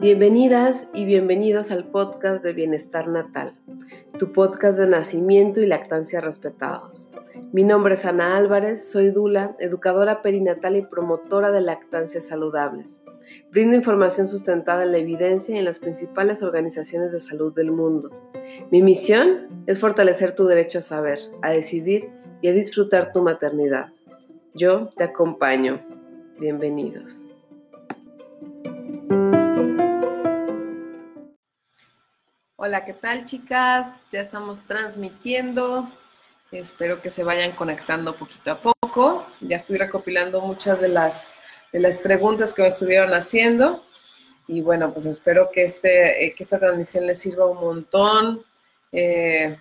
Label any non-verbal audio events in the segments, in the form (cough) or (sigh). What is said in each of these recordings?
Bienvenidas y bienvenidos al podcast de Bienestar Natal, tu podcast de nacimiento y lactancia respetados. Mi nombre es Ana Álvarez, soy Dula, educadora perinatal y promotora de lactancias saludables. Brindo información sustentada en la evidencia y en las principales organizaciones de salud del mundo. Mi misión es fortalecer tu derecho a saber, a decidir y a disfrutar tu maternidad. Yo te acompaño. Bienvenidos. Hola, ¿qué tal chicas? Ya estamos transmitiendo. Espero que se vayan conectando poquito a poco. Ya fui recopilando muchas de las, de las preguntas que me estuvieron haciendo. Y bueno, pues espero que, este, eh, que esta transmisión les sirva un montón. Eh,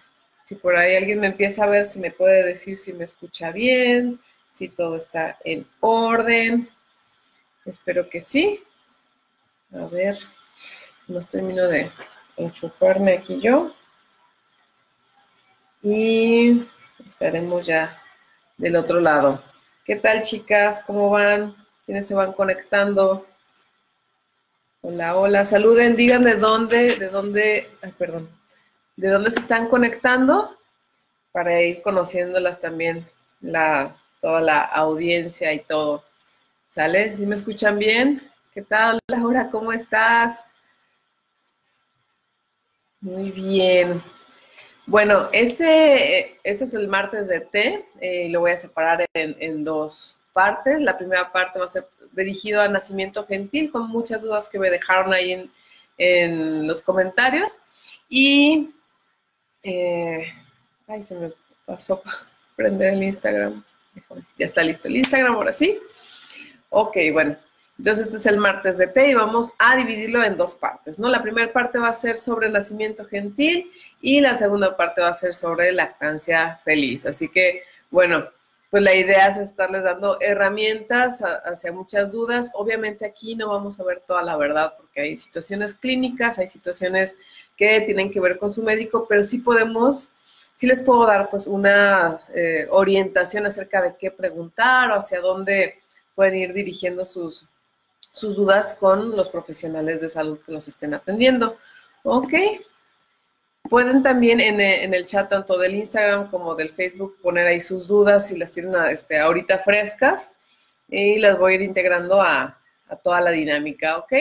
si por ahí alguien me empieza a ver, si me puede decir si me escucha bien, si todo está en orden. Espero que sí. A ver, no termino de enchufarme aquí yo. Y estaremos ya del otro lado. ¿Qué tal, chicas? ¿Cómo van? ¿Quiénes se van conectando? Hola, hola, saluden, digan de dónde, de dónde, perdón, de dónde se están conectando para ir conociéndolas también, la, toda la audiencia y todo. ¿Sale? ¿Sí me escuchan bien? ¿Qué tal, Laura? ¿Cómo estás? Muy bien. Bueno, este, este es el martes de té, eh, lo voy a separar en, dos partes. La primera parte va a ser dirigido a nacimiento gentil, con muchas dudas que me dejaron ahí en, en los comentarios. Y, eh, ay, se me pasó (laughs) prender el Instagram. Ya está listo el Instagram, ahora sí. Ok, bueno, entonces, este es el martes de té y vamos a dividirlo en dos partes, ¿no? La primera parte va a ser sobre nacimiento gentil y la segunda parte va a ser sobre lactancia feliz. Así que, bueno, pues la idea es estarles dando herramientas hacia muchas dudas. Obviamente aquí no vamos a ver toda la verdad porque hay situaciones clínicas, hay situaciones que tienen que ver con su médico, pero sí podemos, sí les puedo dar pues una eh, orientación acerca de qué preguntar o hacia dónde pueden ir dirigiendo sus sus dudas con los profesionales de salud que los estén atendiendo. Ok. Pueden también en, el chat tanto del Instagram como del Facebook poner ahí sus dudas si las tienen este, ahorita frescas y las voy a ir integrando a, a toda la dinámica, ¿ok?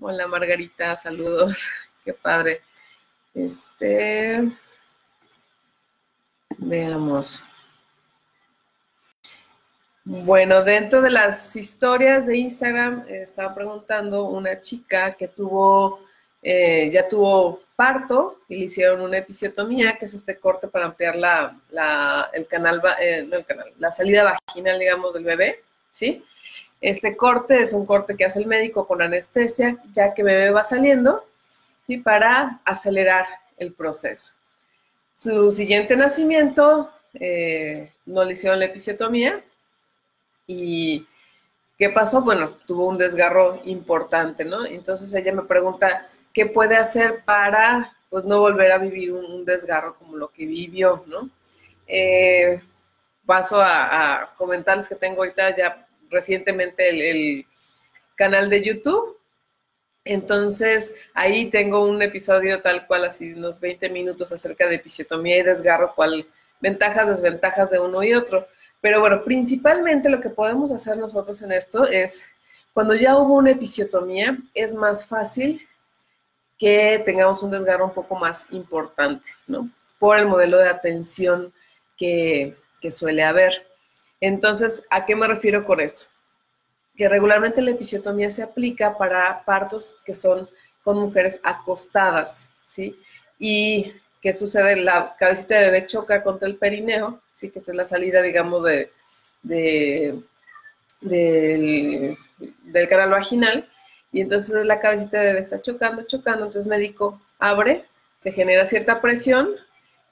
Hola Margarita, saludos, (laughs) qué padre. Este, veamos. Bueno, dentro de las historias de Instagram eh, estaba preguntando una chica que tuvo, eh, ya tuvo parto y le hicieron una episiotomía, que es este corte para ampliar la, el canal, eh, no el canal, la salida vaginal, digamos, del bebé, ¿sí? Este corte es un corte que hace el médico con anestesia, ya que bebé va saliendo, ¿sí? Para acelerar el proceso. Su siguiente nacimiento, no le hicieron la episiotomía, ¿Y qué pasó? Bueno, tuvo un desgarro importante, ¿no? Entonces ella me pregunta, ¿qué puede hacer para, pues, no volver a vivir un, desgarro como lo que vivió, ¿no? Eh, paso a, comentarles que tengo ahorita ya recientemente el, canal de YouTube. Entonces, ahí tengo un episodio tal cual, así unos 20 minutos acerca de episiotomía y desgarro, cuál ventajas, desventajas de uno y otro. Pero bueno, principalmente lo que podemos hacer nosotros en esto es, cuando ya hubo una episiotomía, es más fácil que tengamos un desgarro un poco más importante, ¿no? Por el modelo de atención que, suele haber. Entonces, ¿a qué me refiero con esto? Que regularmente la episiotomía se aplica para partos que son con mujeres acostadas, ¿sí? Y ¿qué sucede? La cabecita de bebé choca contra el perineo, sí, que es la salida, digamos, de, del, canal vaginal, y entonces la cabecita de bebé está chocando, chocando, entonces médico abre, se genera cierta presión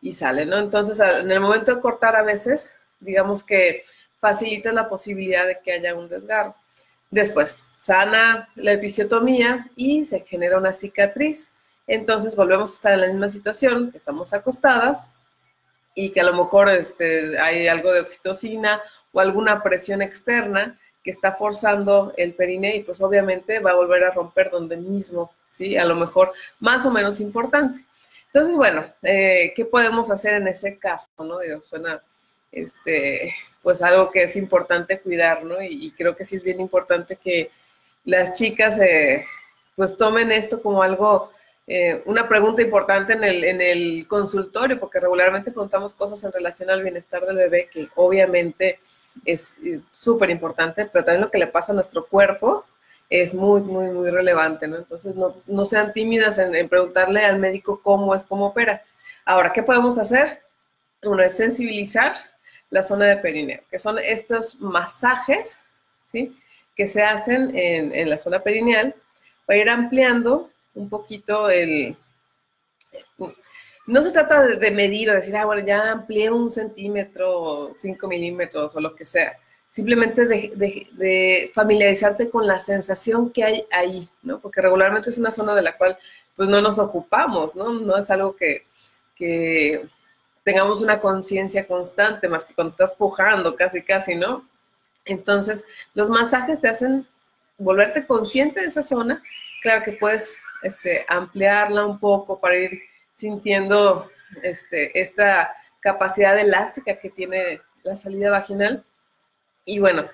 y sale, ¿no? Entonces, en el momento de cortar a veces, digamos que facilita la posibilidad de que haya un desgarro. Después, sana la episiotomía y se genera una cicatriz entonces volvemos a estar en la misma situación, estamos acostadas y que a lo mejor este, hay algo de oxitocina o alguna presión externa que está forzando el perine y pues obviamente va a volver a romper donde mismo, ¿sí? A lo mejor más o menos importante. Entonces, bueno, eh, ¿qué podemos hacer en ese caso, no? Digo, suena, este, pues algo que es importante cuidar, ¿no? Y, creo que sí es bien importante que las chicas, eh, pues tomen esto como algo, eh, una pregunta importante en el, en el consultorio, porque regularmente preguntamos cosas en relación al bienestar del bebé que obviamente es eh, súper importante, pero también lo que le pasa a nuestro cuerpo es muy, muy, muy relevante, ¿no? Entonces, no, sean tímidas en, preguntarle al médico cómo es, cómo opera. Ahora, ¿qué podemos hacer? Uno es sensibilizar la zona de perineo, que son estos masajes, ¿sí? Que se hacen en, en la zona perineal para ir ampliando un poquito el, no se trata de, medir o decir, ah, bueno, ya amplié un centímetro, cinco milímetros o lo que sea. Simplemente de, familiarizarte con la sensación que hay ahí, ¿no? Porque regularmente es una zona de la cual pues no nos ocupamos, ¿no? No es algo que, que tengamos una conciencia constante, más que cuando estás pujando casi, casi, ¿no? Entonces, los masajes te hacen volverte consciente de esa zona. Claro que puedes este, ampliarla un poco para ir sintiendo este, esta capacidad elástica que tiene la salida vaginal. Y bueno,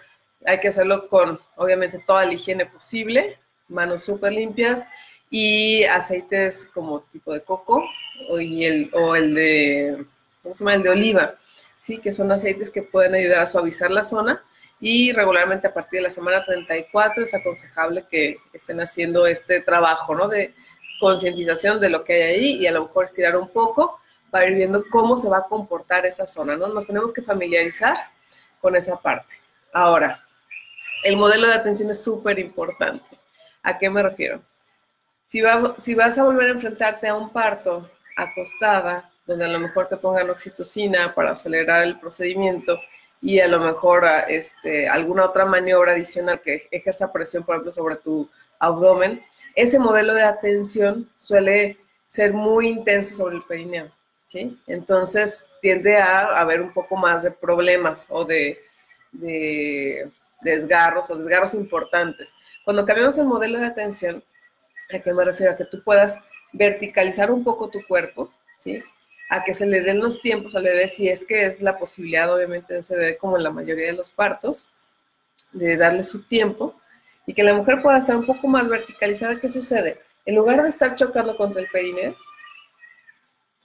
hay que hacerlo con, obviamente, toda la higiene posible, manos súper limpias y aceites como tipo de coco o, el, o el de, ¿cómo se llama? De oliva, ¿sí? Que son aceites que pueden ayudar a suavizar la zona y regularmente a partir de la semana 34 es aconsejable que estén haciendo este trabajo, ¿no? De concientización de lo que hay ahí y a lo mejor estirar un poco para ir viendo cómo se va a comportar esa zona, ¿no? Nos tenemos que familiarizar con esa parte. Ahora, el modelo de atención es súper importante. ¿A qué me refiero? Si vas a volver a enfrentarte a un parto acostada, donde a lo mejor te pongan oxitocina para acelerar el procedimiento y a lo mejor este, alguna otra maniobra adicional que ejerza presión, por ejemplo, sobre tu abdomen, ese modelo de atención suele ser muy intenso sobre el perineo, ¿sí? Entonces tiende a haber un poco más de problemas o de, desgarros o desgarros importantes. Cuando cambiamos el modelo de atención, ¿a qué me refiero? A que tú puedas verticalizar un poco tu cuerpo, ¿sí? A que se le den los tiempos al bebé, si es que es la posibilidad, obviamente, de ese bebé, como en la mayoría de los partos, de darle su tiempo y que la mujer pueda estar un poco más verticalizada, ¿qué sucede? En lugar de estar chocando contra el perineo,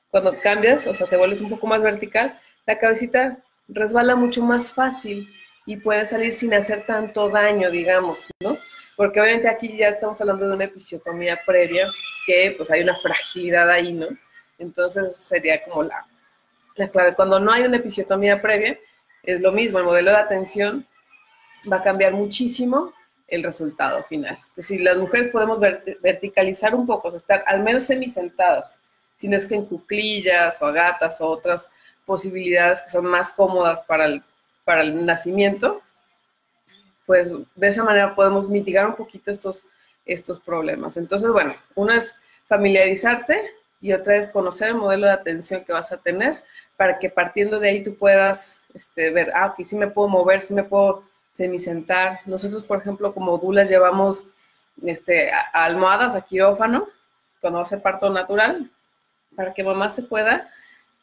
cuando cambias, o sea, te vuelves un poco más vertical, la cabecita resbala mucho más fácil y puede salir sin hacer tanto daño, digamos, ¿no? Porque obviamente aquí ya estamos hablando de una episiotomía previa, que pues hay una fragilidad ahí, ¿no? Entonces sería como la, la clave. Cuando no hay una episiotomía previa, es lo mismo, el modelo de atención va a cambiar muchísimo el resultado final. Entonces, si las mujeres podemos verticalizar un poco, o sea, estar al menos semisentadas, si no es que en cuclillas o agatas o otras posibilidades que son más cómodas para el, para el nacimiento, pues de esa manera podemos mitigar un poquito estos, estos problemas. Entonces, bueno, una es familiarizarte y otra es conocer el modelo de atención que vas a tener para que partiendo de ahí tú puedas este, ver, ah, ok, sí me puedo mover, sí me puedo semisentar. Nosotros, por ejemplo, como dulas llevamos este, almohadas a quirófano cuando hace parto natural para que mamá se pueda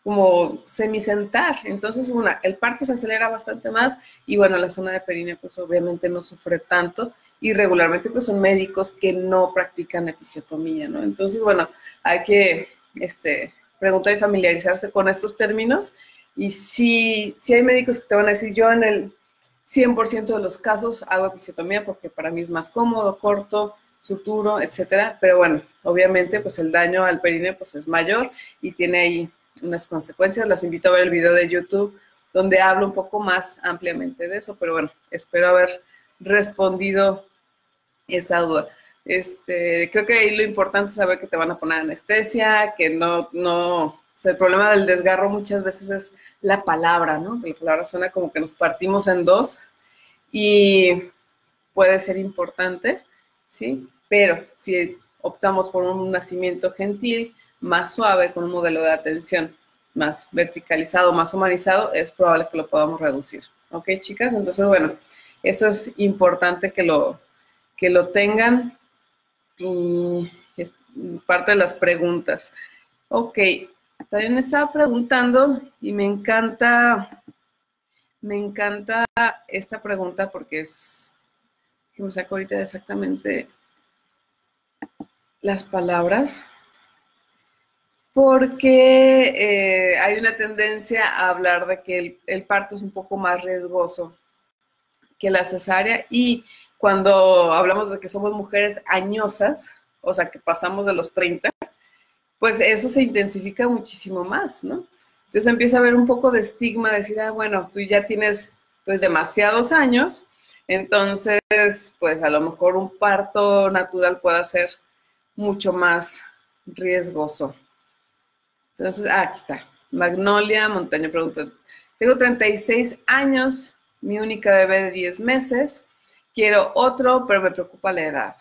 como semisentar. Entonces, una, el parto se acelera bastante más y bueno, la zona de perine pues obviamente no sufre tanto y regularmente pues son médicos que no practican episiotomía, ¿no? Entonces, bueno, hay que este, preguntar y familiarizarse con estos términos y si, si hay médicos que te van a decir, yo en el 100% de los casos hago episiotomía porque para mí es más cómodo, corto, suturo, etcétera. Pero bueno, obviamente, pues el daño al perine pues es mayor y tiene ahí unas consecuencias. Las invito a ver el video de YouTube donde hablo un poco más ampliamente de eso. Pero bueno, espero haber respondido esta duda. Este, creo que ahí lo importante es saber que te van a poner anestesia, que no, no, el problema del desgarro muchas veces es la palabra, ¿no? La palabra suena como que nos partimos en dos y puede ser importante, ¿sí? Pero si optamos por un nacimiento gentil, más suave, con un modelo de atención más verticalizado, más humanizado, es probable que lo podamos reducir. ¿Ok, chicas? Entonces, bueno, eso es importante que lo, que lo tengan. Y es parte de las preguntas. Ok, también estaba preguntando y me encanta, me encanta esta pregunta porque es, que me saco ahorita exactamente las palabras, porque eh, hay una tendencia a hablar de que el, el, parto es un poco más riesgoso que la cesárea y cuando hablamos de que somos mujeres añosas, o sea, que pasamos de los 30, pues eso se intensifica muchísimo más, ¿no? Entonces empieza a haber un poco de estigma, decir, ah, bueno, tú ya tienes pues demasiados años, entonces pues a lo mejor un parto natural puede ser mucho más riesgoso. Entonces, ah, aquí está. Magnolia Montaña pregunta, tengo 36 años, mi única bebé de 10 meses, quiero otro, pero me preocupa la edad.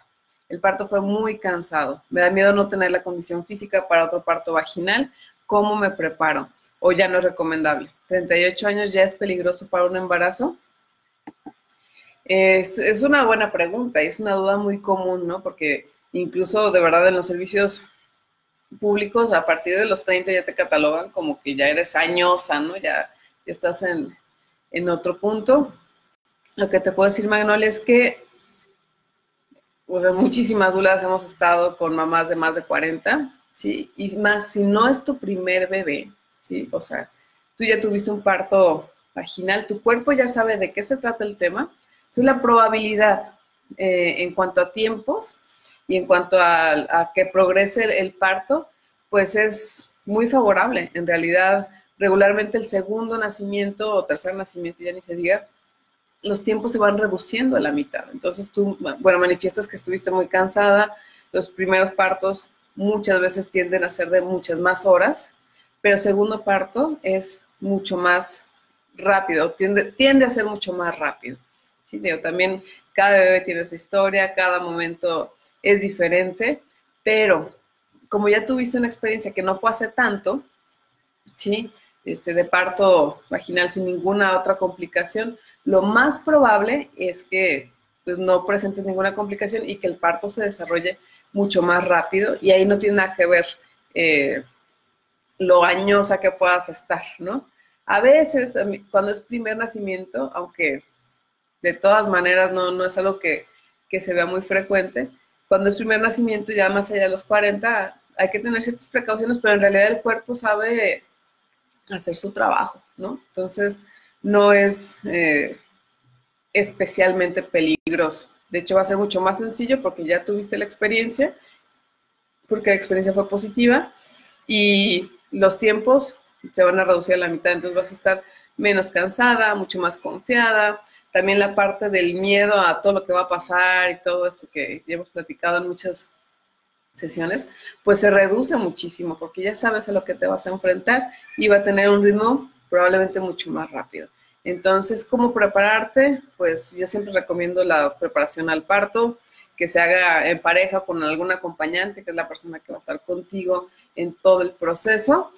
El parto fue muy cansado. Me da miedo no tener la condición física para otro parto vaginal. ¿Cómo me preparo? O ya no es recomendable. 38 años ya es peligroso para un embarazo. Es, una buena pregunta y es una duda muy común, ¿no? Porque incluso de verdad en los servicios públicos a partir de los 30 ya te catalogan como que ya eres añosa, ¿no? Ya, estás en, en otro punto. Lo que te puedo decir, Magnolia, es que pues, muchísimas dudas hemos estado con mamás de más de 40, ¿sí? Y más, si no es tu primer bebé, ¿sí? O sea, tú ya tuviste un parto vaginal, tu cuerpo ya sabe de qué se trata el tema. Entonces, la probabilidad eh, en cuanto a tiempos y en cuanto a, que progrese el, parto, pues es muy favorable. En realidad, regularmente el segundo nacimiento o tercer nacimiento, ya ni se diga, los tiempos se van reduciendo a la mitad. Entonces tú, bueno, manifiestas que estuviste muy cansada, los primeros partos muchas veces tienden a ser de muchas más horas, pero el segundo parto es mucho más rápido, tiende, tiende a ser mucho más rápido. Sí, digo, también cada bebé tiene su historia, cada momento es diferente, pero como ya tuviste una experiencia que no fue hace tanto, ¿sí? Este, de parto vaginal sin ninguna otra complicación, lo más probable es que pues, no presentes ninguna complicación y que el parto se desarrolle mucho más rápido y ahí no tiene nada que ver eh, lo añosa que puedas estar, ¿no? A veces, cuando es primer nacimiento, aunque de todas maneras no, no es algo que, que se vea muy frecuente, cuando es primer nacimiento, ya más allá de los 40, hay que tener ciertas precauciones, pero en realidad el cuerpo sabe hacer su trabajo, ¿no? Entonces, no es eh, especialmente peligroso. De hecho, va a ser mucho más sencillo porque ya tuviste la experiencia, porque la experiencia fue positiva y los tiempos se van a reducir a la mitad, entonces vas a estar menos cansada, mucho más confiada, también la parte del miedo a todo lo que va a pasar y todo esto que ya hemos platicado en muchas sesiones, pues se reduce muchísimo porque ya sabes a lo que te vas a enfrentar y va a tener un ritmo probablemente mucho más rápido. Entonces, ¿cómo prepararte? Pues yo siempre recomiendo la preparación al parto, que se haga en pareja con algún acompañante, que es la persona que va a estar contigo en todo el proceso.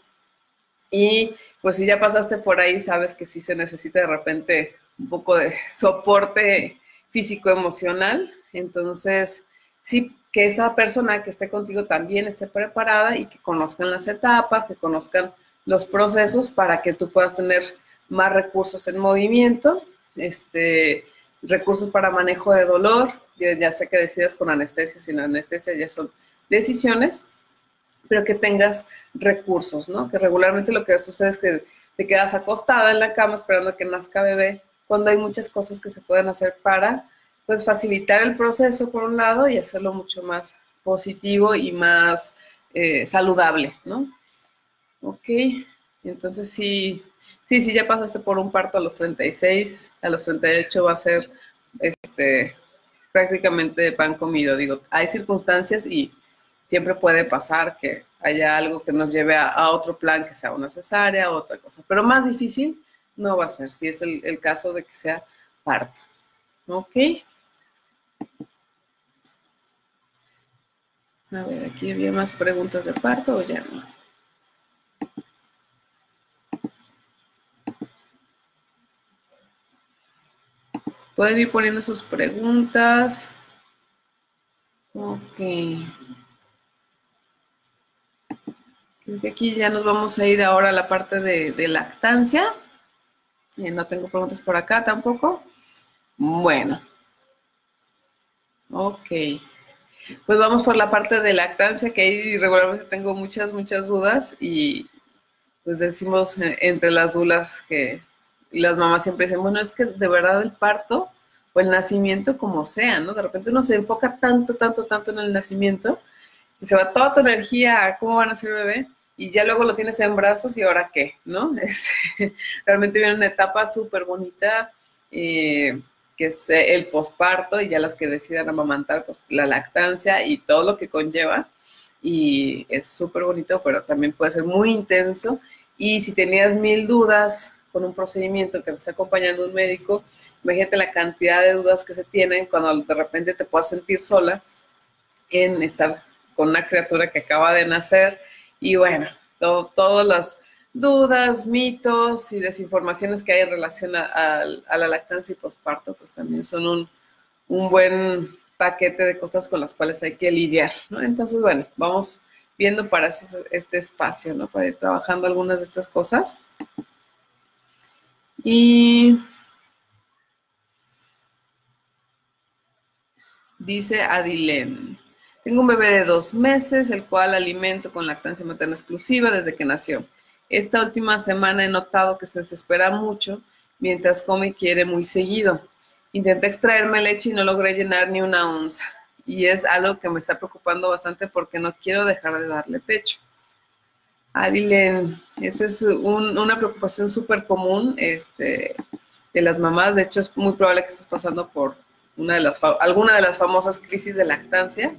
Y pues si ya pasaste por ahí, sabes que sí se necesita de repente un poco de soporte físico-emocional. Entonces, sí, que esa persona que esté contigo también esté preparada y que conozcan las etapas, que conozcan los procesos para que tú puedas tener más recursos en movimiento, este, recursos para manejo de dolor, ya sé que decidas con anestesia, sin anestesia ya son decisiones, pero que tengas recursos, ¿no? Que regularmente lo que sucede es que te quedas acostada en la cama esperando que nazca bebé cuando hay muchas cosas que se pueden hacer para pues facilitar el proceso por un lado y hacerlo mucho más positivo y más eh, saludable, ¿no? Ok, entonces sí, sí, sí, ya pasaste por un parto a los 36, a los 38 va a ser este, prácticamente pan comido. Digo, hay circunstancias y siempre puede pasar que haya algo que nos lleve a, otro plan, que sea una cesárea, otra cosa, pero más difícil no va a ser, si es el, caso de que sea parto. ¿Ok? A ver, aquí había más preguntas de parto o ya no. Pueden ir poniendo sus preguntas. Ok. Creo que aquí ya nos vamos a ir ahora a la parte de, lactancia. Eh, no tengo preguntas por acá tampoco. Bueno. Ok. Pues vamos por la parte de lactancia, que ahí regularmente tengo muchas, muchas dudas y pues decimos eh, entre las dudas que las mamás siempre dicen, bueno, es que de verdad el parto o el nacimiento como sea, ¿no? De repente uno se enfoca tanto, tanto, tanto en el nacimiento y se va toda tu energía a cómo van a ser el bebé y ya luego lo tienes en brazos y ahora qué, ¿no? (laughs) realmente viene una etapa súper bonita. Eh, que es el posparto y ya las que decidan amamantar, pues la lactancia y todo lo que conlleva. Y es súper bonito, pero también puede ser muy intenso. Y si tenías mil dudas con un procedimiento que te está acompañando un médico, imagínate la cantidad de dudas que se tienen cuando de repente te puedas sentir sola en estar con una criatura que acaba de nacer. Y bueno, todas las dudas, mitos y desinformaciones que hay en relación a, la lactancia y posparto, pues también son un, buen paquete de cosas con las cuales hay que lidiar, ¿no? Entonces, bueno, vamos viendo para este espacio, ¿no? Para ir trabajando algunas de estas cosas. Y dice Adilén, tengo un bebé de dos meses, el cual alimento con lactancia materna exclusiva desde que nació. Esta última semana he notado que se desespera mucho mientras come y quiere muy seguido. Intenté extraerme leche y no logré llenar ni una onza. Y es algo que me está preocupando bastante porque no quiero dejar de darle pecho. Adilen, esa es una preocupación súper común este, de las mamás. De hecho, es muy probable que estés pasando por una de las, alguna de las famosas crisis de lactancia.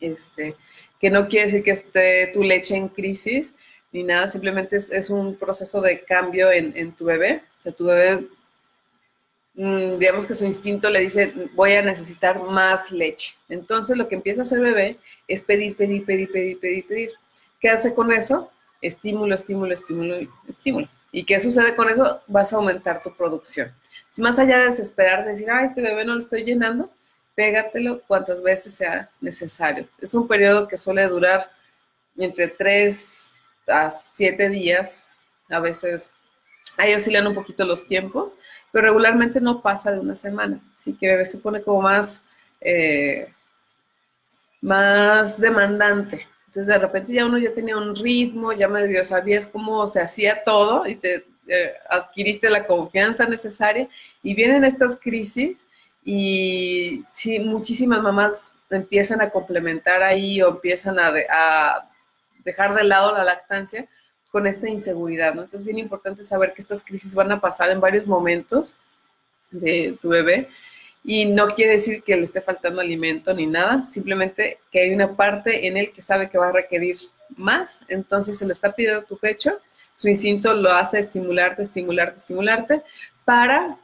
Este, que no quiere decir que esté tu leche en crisis, ni nada, simplemente es, un proceso de cambio en, tu bebé. O sea, tu bebé, mm, digamos que su instinto le dice, voy a necesitar más leche. Entonces lo que empieza a hacer bebé es pedir, pedir, pedir, pedir, pedir, pedir. ¿Qué hace con eso? Estímulo, estímulo, estímulo, estímulo. ¿Y qué sucede con eso? Vas a aumentar tu producción. Más allá de desesperar, decir, ah, este bebé no lo estoy llenando, pégatelo cuantas veces sea necesario. Es un periodo que suele durar entre tres a siete días, a veces ahí oscilan un poquito los tiempos, pero regularmente no pasa de una semana, así que bebé se pone como más, eh, más demandante. Entonces de repente ya uno ya tenía un ritmo, ya medio sabías cómo se hacía todo y te eh, adquiriste la confianza necesaria y vienen estas crisis y sí, muchísimas mamás empiezan a complementar ahí o empiezan a, a dejar de lado la lactancia con esta inseguridad, ¿no? Entonces es bien importante saber que estas crisis van a pasar en varios momentos de tu bebé y no quiere decir que le esté faltando alimento ni nada, simplemente que hay una parte en él que sabe que va a requerir más, entonces se le está pidiendo tu pecho, su instinto lo hace estimularte, estimularte, estimularte para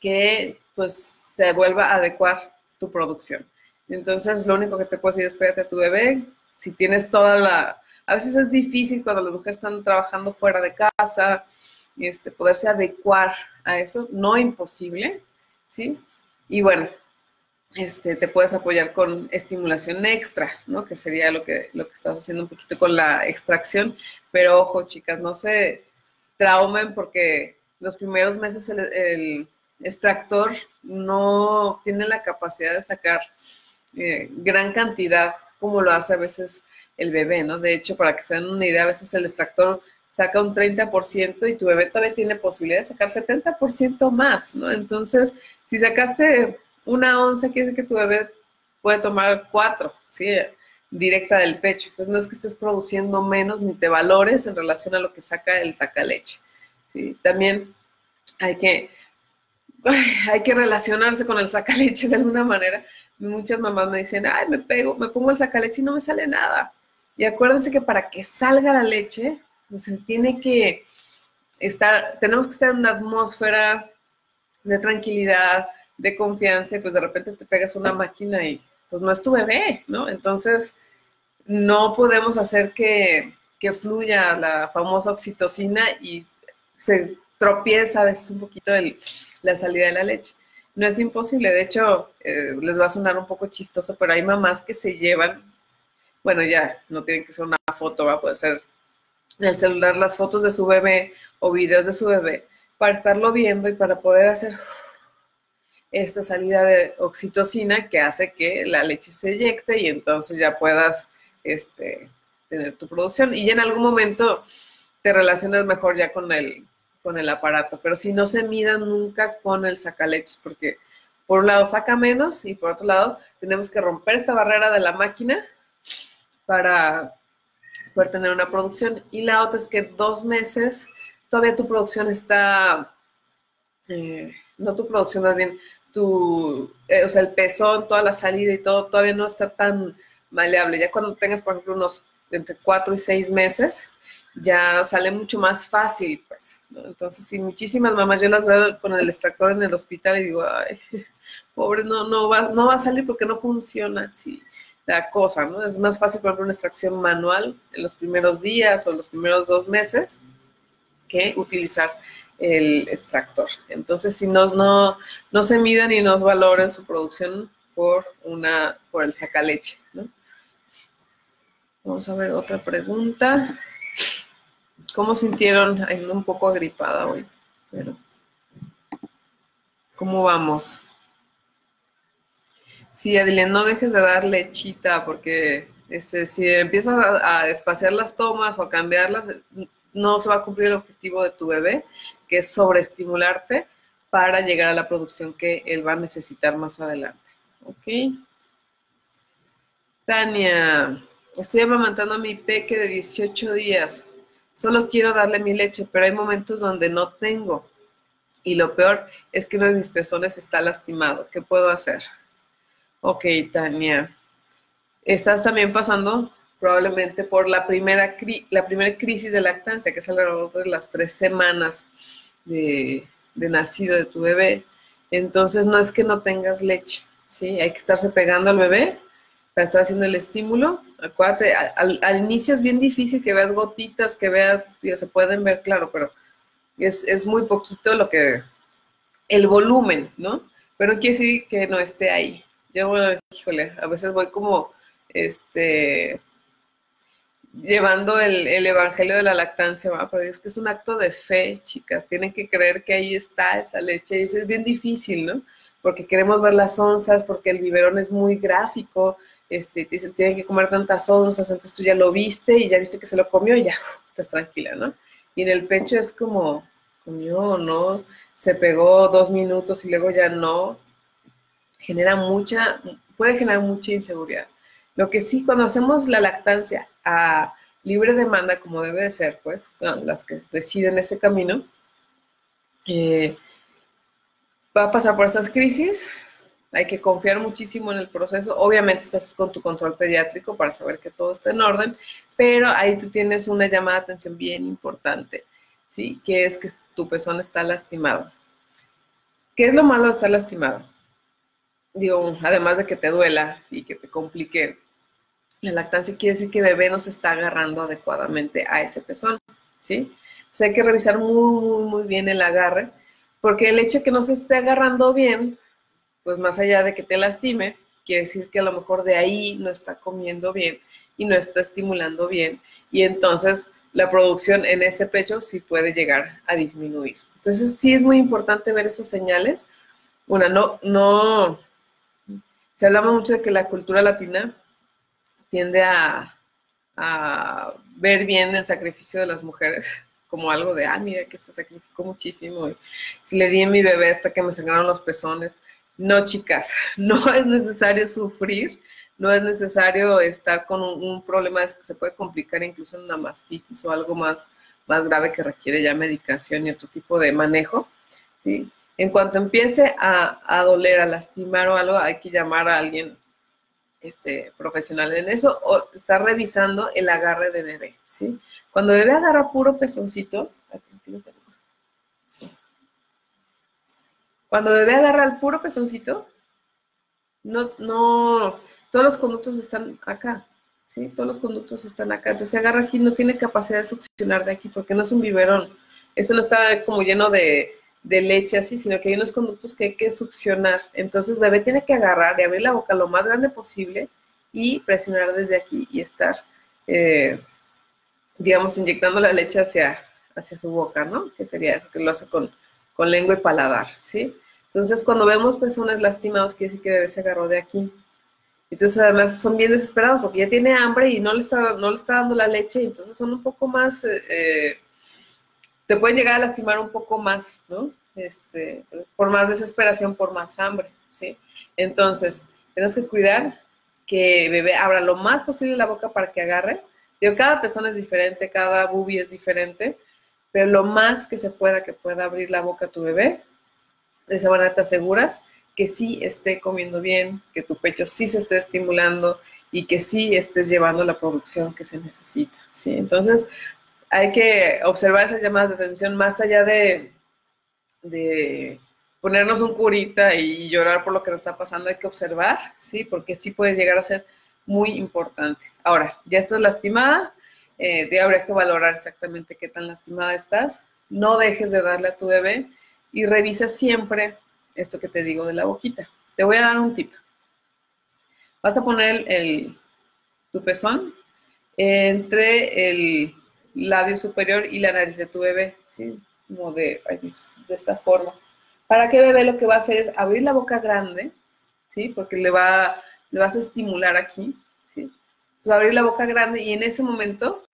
que pues se vuelva a adecuar tu producción. Entonces, lo único que te puedo decir es espérate a tu bebé, si tienes toda la... A veces es difícil cuando las mujeres están trabajando fuera de casa, este, poderse adecuar a eso, no imposible, ¿sí? Y bueno, este, te puedes apoyar con estimulación extra, ¿no? Que sería lo que, lo que estás haciendo un poquito con la extracción. Pero ojo, chicas, no se traumen porque los primeros meses el, extractor no tiene la capacidad de sacar eh, gran cantidad como lo hace a veces el bebé, ¿no? De hecho, para que se den una idea, a veces el extractor saca un 30% y tu bebé todavía tiene posibilidad de sacar 70% más, ¿no? Entonces, si sacaste una onza, quiere decir que tu bebé puede tomar cuatro, ¿sí? Directa del pecho. Entonces, no es que estés produciendo menos ni te valores en relación a lo que saca el saca leche. ¿sí? También hay que, (laughs) hay que relacionarse con el saca leche de alguna manera muchas mamás me dicen, ay, me pego, me pongo el sacaleche y no me sale nada. Y acuérdense que para que salga la leche, pues tiene que estar, tenemos que estar en una atmósfera de tranquilidad, de confianza, y pues de repente te pegas una máquina y pues no es tu bebé, ¿no? Entonces, no podemos hacer que, que fluya la famosa oxitocina y se tropieza a veces un poquito el, la salida de la leche. No es imposible. De hecho, eh, les va a sonar un poco chistoso, pero hay mamás que se llevan, bueno, ya no tienen que ser una foto, va a poder ser en el celular las fotos de su bebé o videos de su bebé para estarlo viendo y para poder hacer esta salida de oxitocina que hace que la leche se eyecte y entonces ya puedas este, tener tu producción. Y ya en algún momento te relacionas mejor ya con el, con el aparato, pero si no se midan nunca con el sacaleches, porque por un lado saca menos y por otro lado tenemos que romper esta barrera de la máquina para poder tener una producción. Y la otra es que dos meses todavía tu producción está, eh, no tu producción, más bien tu, eh, o sea, el pezón, toda la salida y todo, todavía no está tan maleable. Ya cuando tengas, por ejemplo, unos entre cuatro y seis meses, ya sale mucho más fácil, pues. Entonces, sí, muchísimas mamás, yo las veo con el extractor en el hospital y digo, ay, (laughs) pobre, no, no, va, no va a salir porque no funciona así la cosa, ¿no? Es más fácil, por ejemplo, una extracción manual en los primeros días o los primeros dos meses que utilizar el extractor. Entonces, si no, no, no se miden y no valoren su producción por, una, por el sacaleche. ¿no? Vamos a ver otra pregunta. ¿Cómo sintieron? Ando un poco agripada hoy, pero ¿cómo vamos? Sí, Adilene, no dejes de dar lechita porque este, si empiezas a, a espaciar las tomas o a cambiarlas, no se va a cumplir el objetivo de tu bebé, que es sobreestimularte para llegar a la producción que él va a necesitar más adelante. ¿Ok? Tania, estoy amamantando a mi peque de 18 días. Solo quiero darle mi leche, pero hay momentos donde no tengo. Y lo peor es que uno de mis pezones está lastimado. ¿Qué puedo hacer? Ok, Tania. Estás también pasando probablemente por la primera, la primera crisis de lactancia, que es alrededor de las tres semanas de, nacido de tu bebé. Entonces, no es que no tengas leche, ¿sí? Hay que estarse pegando al bebé para estar haciendo el estímulo. Acuérdate, al, inicio es bien difícil que veas gotitas, que veas, se pueden ver, claro, pero es, es, muy poquito lo que, el volumen, ¿no? Pero quiere decir que no esté ahí. Yo, híjole, a veces voy como, este, llevando el, evangelio de la lactancia, ¿va? pero es que es un acto de fe, chicas, tienen que creer que ahí está esa leche, y eso es bien difícil, ¿no? Porque queremos ver las onzas, porque el biberón es muy gráfico, este, te que comer tantas onzas, entonces tú ya lo viste y ya viste que se lo comió y ya, (laughs) estás tranquila, ¿no? Y en el pecho es como, comió, ¿no? Se pegó dos minutos y luego ya no, genera mucha, puede generar mucha inseguridad. Lo que sí, cuando hacemos la lactancia a libre demanda, como debe de ser, pues, las que deciden ese camino, eh, va a pasar por estas crisis, hay que confiar muchísimo en el proceso. Obviamente estás con tu control pediátrico para saber que todo está en orden, pero ahí tú tienes una llamada de atención bien importante, ¿sí? Que es que tu pezón está lastimado. ¿Qué es lo malo de estar lastimado? Digo, además de que te duela y que te complique la lactancia quiere decir que bebé no se está agarrando adecuadamente a ese pezón, ¿sí? Sea, hay que revisar muy, muy, muy bien el agarre, porque el hecho de que no se esté agarrando bien, pues más allá de que te lastime, quiere decir que a lo mejor de ahí no está comiendo bien y no está estimulando bien, y entonces la producción en ese pecho sí puede llegar a disminuir. Entonces sí es muy importante ver esas señales. Una, no, no, se hablaba mucho de que la cultura latina tiende a, ver bien el sacrificio de las mujeres (laughs) como algo de, ah, mira que se sacrificó muchísimo. Si le di a mi bebé hasta que me sangraron los pezones. No, chicas, (laughs) no es necesario sufrir, no es necesario estar con un, problema que se puede complicar incluso en una mastitis o algo más, más grave que requiere ya medicación y otro tipo de manejo. ¿sí? En cuanto empiece a, doler, a lastimar o algo, hay que llamar a alguien este, profesional en eso o está revisando el agarre de bebé, ¿sí? Cuando bebé agarra puro pezoncito, cuando bebé agarra el puro pezoncito, no, no, todos los conductos están acá, ¿sí? Todos los conductos están acá. Entonces agarra aquí, no tiene capacidad de succionar de aquí porque no es un biberón. Eso no está como lleno de, leche así, sino que hay unos conductos que hay que succionar. Entonces, bebé tiene que agarrar y abrir la boca lo más grande posible y presionar desde aquí y estar, eh, digamos, inyectando la leche hacia, hacia su boca, ¿no? Que sería eso, que lo hace con, con lengua y paladar, ¿sí? Entonces, cuando vemos personas lastimadas, quiere decir que bebé se agarró de aquí. Entonces, además, son bien desesperados porque ya tiene hambre y no le está, no le está dando la leche, entonces son un poco más... Eh, eh, te pueden llegar a lastimar un poco más, ¿no? Este, por más desesperación, por más hambre, ¿sí? Entonces, tenemos que cuidar que bebé abra lo más posible la boca para que agarre. Digo, cada persona es diferente, cada bubi es diferente, pero lo más que se pueda que pueda abrir la boca a tu bebé, de esa manera te aseguras que sí esté comiendo bien, que tu pecho sí se esté estimulando y que sí estés llevando la producción que se necesita, ¿sí? Entonces, hay que observar esas llamadas de atención más allá de, de ponernos un curita y llorar por lo que nos está pasando, hay que observar, ¿sí? Porque sí puede llegar a ser muy importante. Ahora, ya estás lastimada, eh, habría que valorar exactamente qué tan lastimada estás. No dejes de darle a tu bebé y revisa siempre esto que te digo de la boquita. Te voy a dar un tip. Vas a poner el, tu pezón entre el labio superior y la nariz de tu bebé, ¿sí? Como de, de esta forma. ¿Para qué bebé lo que va a hacer es abrir la boca grande, ¿sí? Porque le, va, le vas a estimular aquí. Va abrir la boca grande y en ese momento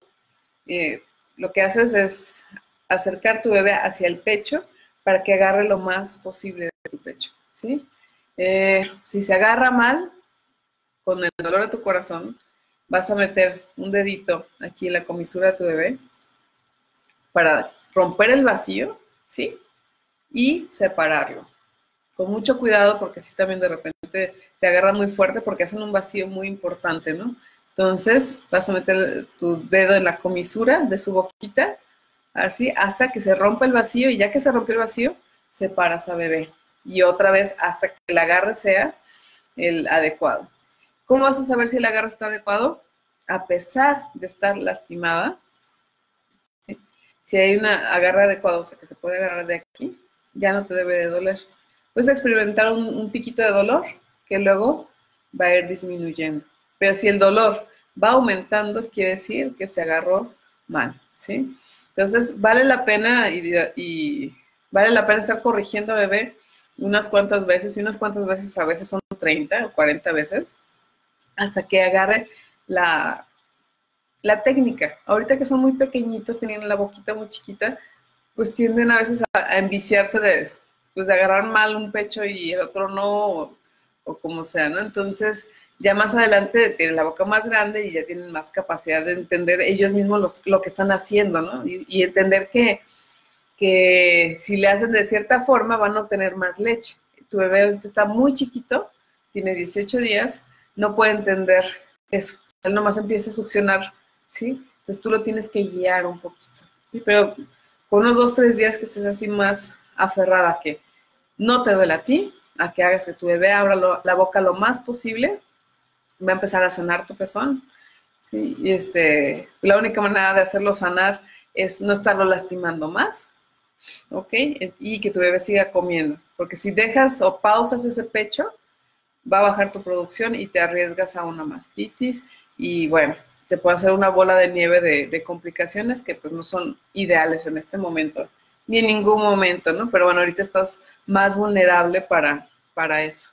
eh, lo que haces es acercar tu bebé hacia el pecho para que agarre lo más posible de tu pecho, ¿sí? Eh, si se agarra mal, con el dolor de tu corazón, vas a meter un dedito aquí en la comisura de tu bebé para romper el vacío, ¿sí? Y separarlo. Con mucho cuidado porque si también de repente se agarra muy fuerte porque hacen un vacío muy importante, ¿no? Entonces vas a meter tu dedo en la comisura de su boquita, así, hasta que se rompa el vacío y ya que se rompió el vacío, separas a bebé. Y otra vez hasta que el agarre sea el adecuado. ¿Cómo vas a saber si el agarre está adecuado? A pesar de estar lastimada, si hay una agarre adecuada, o sea, que se puede agarrar de aquí, ya no te debe de doler. Puedes experimentar un, un piquito de dolor que luego va a ir disminuyendo. Pero si el dolor va aumentando, quiere decir que se agarró mal, ¿sí? Entonces, vale la pena y, vale la pena estar corrigiendo a bebé unas cuantas veces, y unas cuantas veces a veces son 30 o 40 veces, hasta que agarre la, la técnica. Ahorita que son muy pequeñitos, teniendo la boquita muy chiquita, pues tienden a veces a, enviciarse de, pues de agarrar mal un pecho y el otro no, o, como sea, ¿no? Entonces, ya más adelante tienen la boca más grande y ya tienen más capacidad de entender ellos mismos lo que están haciendo, ¿no? Y, entender que, que si le hacen de cierta forma van a obtener más leche. Tu bebé está muy chiquito, tiene 18 días, no puede entender eso. Él nomás empieza a succionar, ¿sí? Entonces tú lo tienes que guiar un poquito, ¿sí? Pero con unos dos, tres días que estés así más aferrada que no te duele a ti, a que hagas que tu bebé abra la boca lo más posible, va a empezar a sanar tu pezón. ¿sí? Y este, la única manera de hacerlo sanar es no estarlo lastimando más, ¿ok? Y que tu bebé siga comiendo, porque si dejas o pausas ese pecho, va a bajar tu producción y te arriesgas a una mastitis y bueno, te puede hacer una bola de nieve de, complicaciones que pues no son ideales en este momento, ni en ningún momento, ¿no? Pero bueno, ahorita estás más vulnerable para, para eso.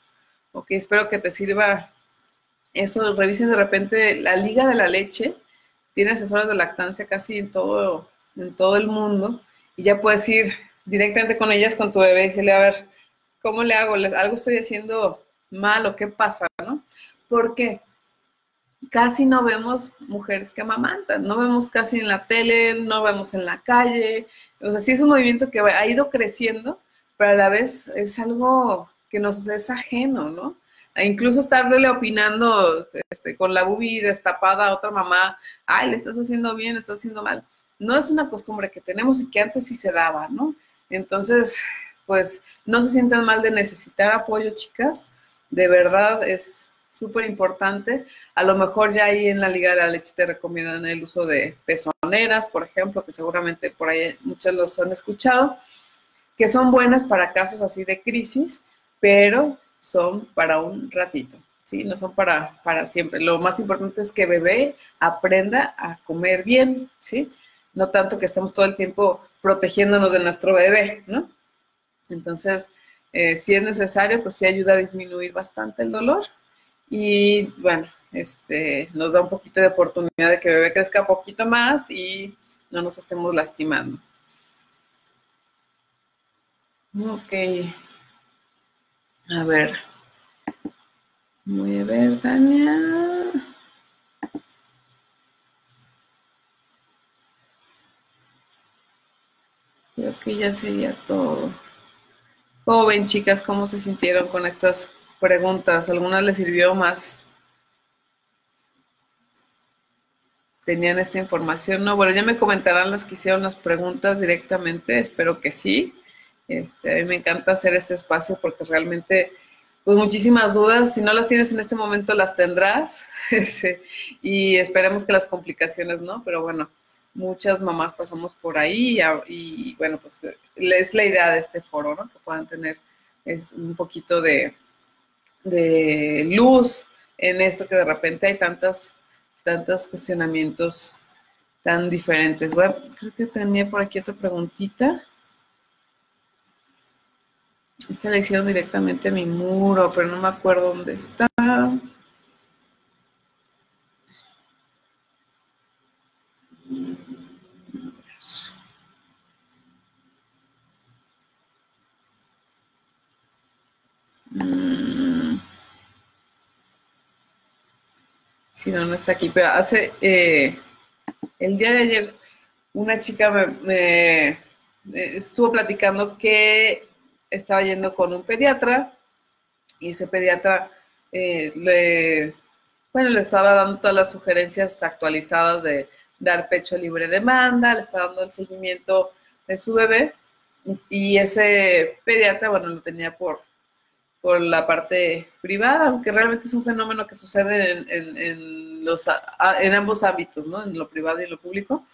Ok, espero que te sirva eso. Revisen de repente la Liga de la Leche, tiene asesores de lactancia casi en todo, en todo el mundo y ya puedes ir directamente con ellas, con tu bebé y decirle, a ver, ¿cómo le hago? ¿Algo estoy haciendo mal o qué pasa, no? Porque casi no vemos mujeres que amamantan, no vemos casi en la tele, no vemos en la calle, o sea, sí es un movimiento que ha ido creciendo, pero a la vez es algo que nos es ajeno, ¿no? E incluso estarle opinando este, con la bubi destapada a otra mamá, ay, le estás haciendo bien, le estás haciendo mal. No es una costumbre que tenemos y que antes sí se daba, ¿no? Entonces, pues no se sientan mal de necesitar apoyo, chicas de verdad es súper importante. A lo mejor ya ahí en la Liga de la Leche te recomiendan el uso de pezoneras, por ejemplo, que seguramente por ahí muchos los han escuchado. que son buenas para casos así de crisis, pero son para un ratito, ¿sí? No son para, para siempre. Lo más importante es que bebé aprenda a comer bien, ¿sí? No tanto que estemos todo el tiempo protegiéndonos de nuestro bebé, ¿no? Entonces, eh, si es necesario, pues sí ayuda a disminuir bastante el dolor. Y bueno, este, nos da un poquito de oportunidad de que bebé crezca un poquito más y no nos estemos lastimando. Ok. A ver. Voy a ver, Tania. Creo que ya sería todo. Joven, chicas, ¿cómo se sintieron con estas preguntas? ¿Alguna les sirvió más? ¿Tenían esta información? No, bueno, ya me comentarán las que hicieron las preguntas directamente, espero que sí. Este, a mí me encanta hacer este espacio porque realmente, pues muchísimas dudas, si no las tienes en este momento, las tendrás. (laughs) Este, y esperemos que las complicaciones, ¿no? Pero bueno, muchas mamás pasamos por ahí y, bueno, pues es la idea de este foro, ¿no? Que puedan tener es, un poquito de, de luz en esto que de repente hay tantas, tantos cuestionamientos tan diferentes. Bueno, creo que tenía por aquí otra preguntita. Esta la hicieron directamente mi muro, pero no me acuerdo dónde está. Mm. Si no, no está aquí, pero hace, eh, el día de ayer, una chica me estuvo platicando que estaba yendo con un pediatra y ese pediatra eh, le, bueno, le estaba dando todas las sugerencias actualizadas de dar pecho libre demanda, le estaba dando el seguimiento de su bebé y ese pediatra, bueno, lo tenía por, por la parte privada, aunque realmente es un fenómeno que sucede en, en, los, en ambos ámbitos, ¿no? En lo privado y en lo público.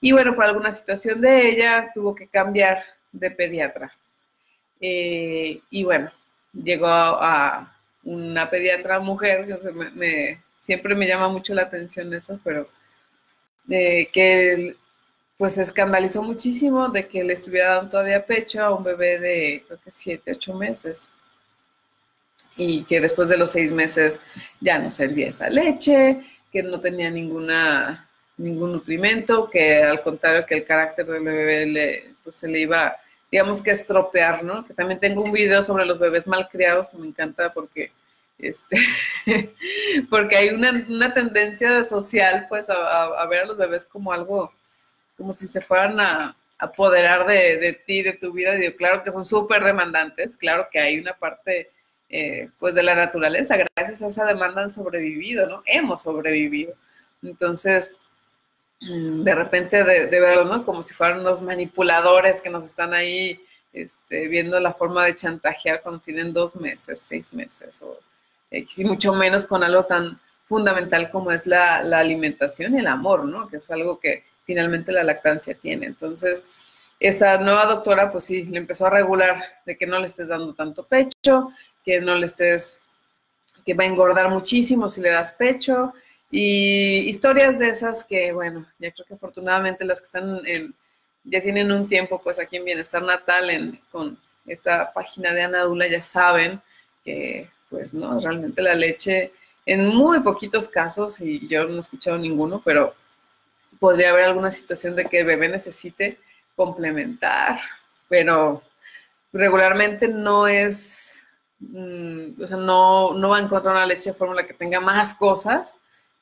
Y bueno, por alguna situación de ella tuvo que cambiar de pediatra. Eh, y bueno, llegó a, una pediatra mujer, me, siempre me llama mucho la atención eso, pero eh, que pues se escandalizó muchísimo de que le estuviera dando todavía pecho a un bebé de creo que 7, 8 meses. Y que después de los seis meses ya no servía esa leche, que no tenía ninguna, ningún nutrimento, que al contrario que el carácter del bebé le, pues se le iba digamos que estropear, ¿no? Que también tengo un video sobre los bebés malcriados que me encanta porque, este, (laughs) porque hay una, una tendencia social, pues, a, ver a los bebés como algo, como si se fueran a apoderar de, de ti, de tu vida. Digo, claro que son súper demandantes, claro que hay una parte, eh, pues, de la naturaleza. Gracias a esa demanda han sobrevivido, ¿no? Hemos sobrevivido. Entonces, de repente de, verlo, ¿no? Como si fueran unos manipuladores que nos están ahí este, viendo la forma de chantajear cuando tienen dos meses, seis meses, o y mucho menos con algo tan fundamental como es la, alimentación y el amor, ¿no? Que es algo que finalmente la lactancia tiene. Entonces, esa nueva doctora, pues sí, le empezó a regular de que no le estés dando tanto pecho, que no le estés, que va a engordar muchísimo si le das pecho, y historias de esas que, bueno, ya creo que afortunadamente las que están en, ya tienen un tiempo, pues aquí en Bienestar Natal, en, con esta página de Anadula, ya saben que, pues, no, realmente la leche, en muy poquitos casos, y yo no he escuchado ninguno, pero podría haber alguna situación de que el bebé necesite complementar, pero regularmente no es, mm, o sea, no, no va a encontrar una leche de fórmula que tenga más cosas,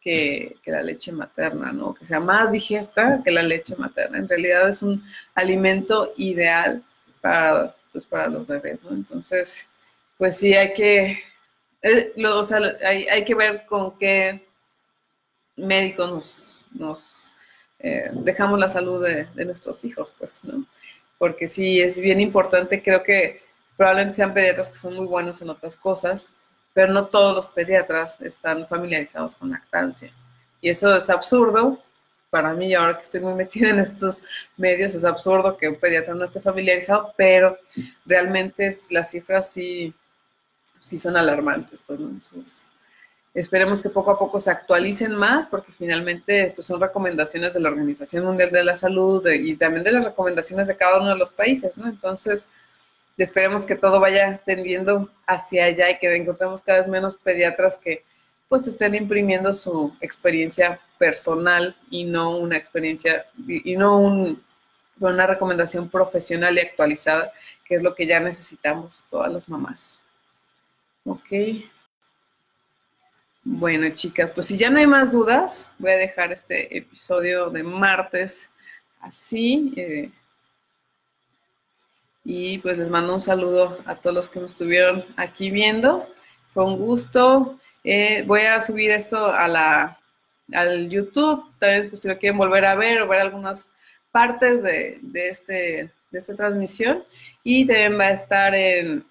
que, la leche materna, ¿no? Que sea más digesta que la leche materna. En realidad es un alimento ideal para, pues, para los bebés, ¿no? Entonces, pues sí, hay que, eh, sea, hay, que ver con qué médicos nos, eh, dejamos la salud de, de, nuestros hijos, pues, ¿no? Porque sí, es bien importante, creo que probablemente sean pediatras que son muy buenos en otras cosas, pero no todos los pediatras están familiarizados con lactancia. Y eso es absurdo para mí, ahora que estoy muy metida en estos medios, es absurdo que un pediatra no esté familiarizado, pero realmente las cifras sí, sí son alarmantes. Pues, esperemos que poco a poco se actualicen más, porque finalmente pues, son recomendaciones de la Organización Mundial de la Salud y también de las recomendaciones de cada uno de los países. Entonces, esperemos que todo vaya tendiendo hacia allá y que encontremos cada vez menos pediatras que pues estén imprimiendo su experiencia personal y no una experiencia y no una recomendación profesional y actualizada, que es lo que ya necesitamos todas las mamás. Ok. Bueno, chicas, pues si ya no hay más dudas, voy a dejar este episodio de martes así. Eh, y pues les mando un saludo a todos los que me estuvieron aquí viendo. Un gusto. Eh, voy a subir esto a la, al YouTube. También pues, si lo quieren volver a ver o ver algunas partes de, este, de esta transmisión. Y también va a estar en,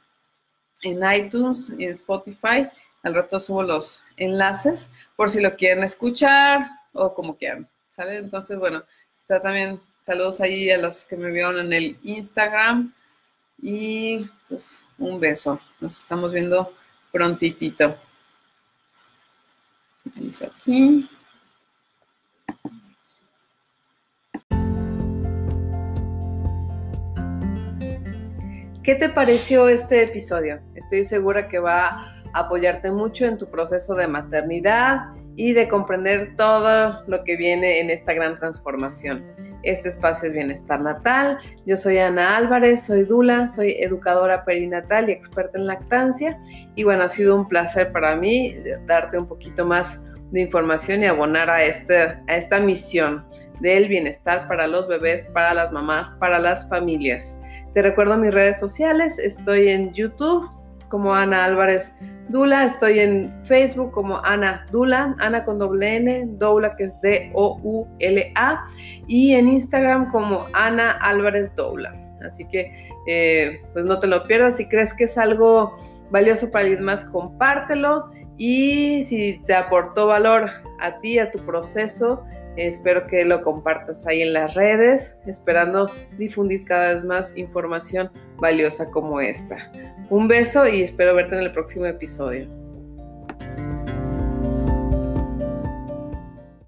en iTunes y en Spotify. Al rato subo los enlaces por si lo quieren escuchar o como quieran. ¿Sale? Entonces, bueno, está también saludos ahí a los que me vieron en el Instagram. Y pues un beso. Nos estamos viendo prontitito. aquí. ¿Qué te pareció este episodio? Estoy segura que va a apoyarte mucho en tu proceso de maternidad y de comprender todo lo que viene en esta gran transformación. Este espacio es Bienestar Natal. Yo soy Ana Álvarez, soy Dula, soy educadora perinatal y experta en lactancia. Y bueno, ha sido un placer para mí darte un poquito más de información y abonar a, este, a esta misión del bienestar para los bebés, para las mamás, para las familias. Te recuerdo mis redes sociales, estoy en YouTube como Ana Álvarez Dula, estoy en Facebook como Ana Dula, Ana con doble N, Doula que es D-O-U-L-A, y en Instagram como Ana Álvarez Doula. Así que eh, pues no te lo pierdas, si crees que es algo valioso para alguien más, compártelo y si te aportó valor a ti, a tu proceso, espero que lo compartas ahí en las redes, esperando difundir cada vez más información valiosa como esta. Un beso y espero verte en el próximo episodio.